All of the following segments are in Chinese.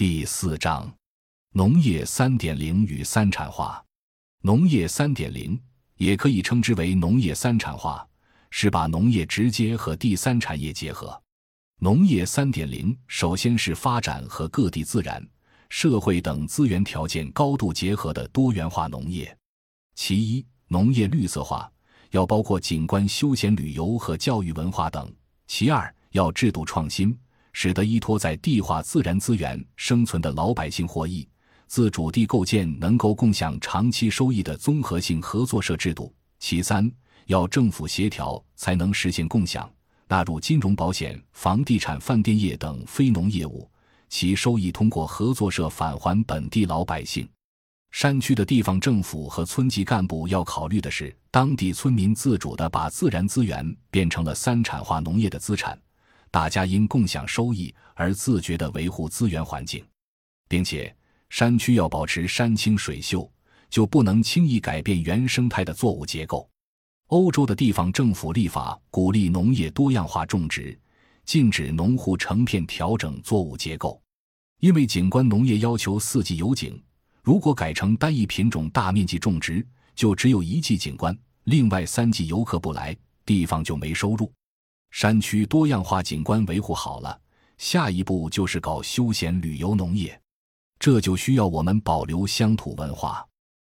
第四章，农业三点零与三产化。农业三点零也可以称之为农业三产化，是把农业直接和第三产业结合。农业三点零首先是发展和各地自然、社会等资源条件高度结合的多元化农业。其一，农业绿色化，要包括景观、休闲、旅游和教育文化等；其二，要制度创新。使得依托在地化自然资源生存的老百姓获益，自主地构建能够共享长期收益的综合性合作社制度。其三，要政府协调才能实现共享，纳入金融、保险、房地产、饭店业等非农业务，其收益通过合作社返还本地老百姓。山区的地方政府和村级干部要考虑的是，当地村民自主地把自然资源变成了三产化农业的资产。大家因共享收益而自觉地维护资源环境，并且山区要保持山清水秀，就不能轻易改变原生态的作物结构。欧洲的地方政府立法鼓励农业多样化种植，禁止农户成片调整作物结构。因为景观农业要求四季有景，如果改成单一品种大面积种植，就只有一季景观，另外三季游客不来，地方就没收入。山区多样化景观维护好了，下一步就是搞休闲旅游农业，这就需要我们保留乡土文化，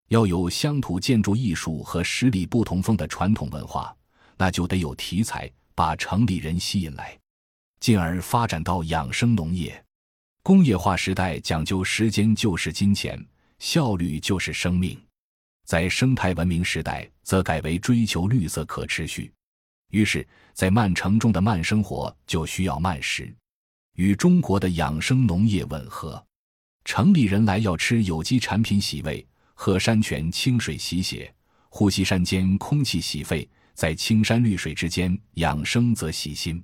要有乡土建筑艺术和十里不同风的传统文化，那就得有题材，把城里人吸引来，进而发展到养生农业。工业化时代讲究时间就是金钱，效率就是生命，在生态文明时代则改为追求绿色可持续。于是，在慢城中的慢生活就需要慢食，与中国的养生农业吻合。城里人来要吃有机产品洗胃，喝山泉清水洗血，呼吸山间空气洗肺，在青山绿水之间养生则洗心。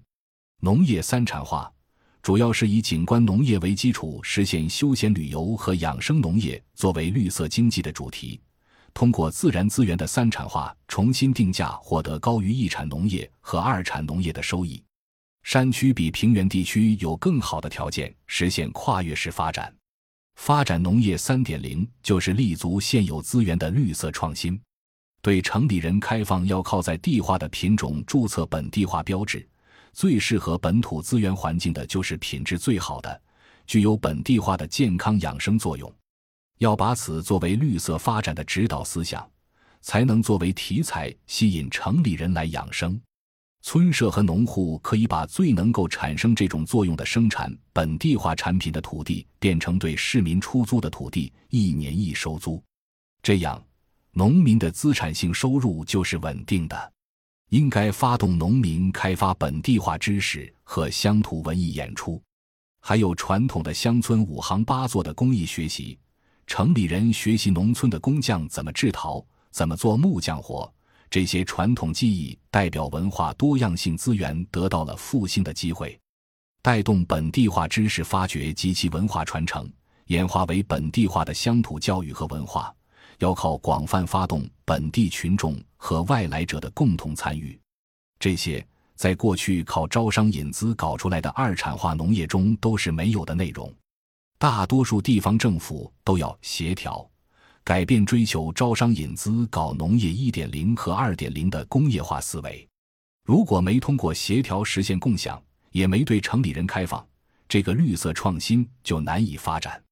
农业三产化，主要是以景观农业为基础，实现休闲旅游和养生农业作为绿色经济的主题。通过自然资源的三产化重新定价，获得高于一产农业和二产农业的收益。山区比平原地区有更好的条件实现跨越式发展。发展农业三点零就是立足现有资源的绿色创新。对城里人开放要靠在地化的品种注册本地化标志，最适合本土资源环境的就是品质最好的，具有本地化的健康养生作用。要把此作为绿色发展的指导思想，才能作为题材吸引城里人来养生。村社和农户可以把最能够产生这种作用的生产本地化产品的土地变成对市民出租的土地，一年一收租。这样，农民的资产性收入就是稳定的。应该发动农民开发本地化知识和乡土文艺演出，还有传统的乡村五行八作的工艺学习。城里人学习农村的工匠怎么制陶，怎么做木匠活，这些传统技艺代表文化多样性资源得到了复兴的机会，带动本地化知识发掘及其文化传承，演化为本地化的乡土教育和文化，要靠广泛发动本地群众和外来者的共同参与。这些在过去靠招商引资搞出来的二产化农业中都是没有的内容。大多数地方政府都要协调，改变追求招商引资搞农业一点零和二点零的工业化思维。如果没通过协调实现共享，也没对城里人开放，这个绿色创新就难以发展。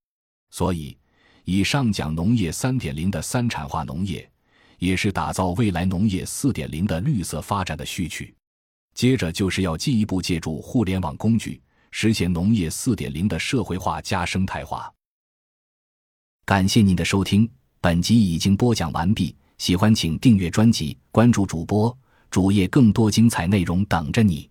所以，以上讲农业三点零的三产化农业，也是打造未来农业四点零的绿色发展的序曲。接着就是要进一步借助互联网工具。实现农业四点零的社会化加生态化。感谢您的收听，本集已经播讲完毕。喜欢请订阅专辑，关注主播主页，更多精彩内容等着你。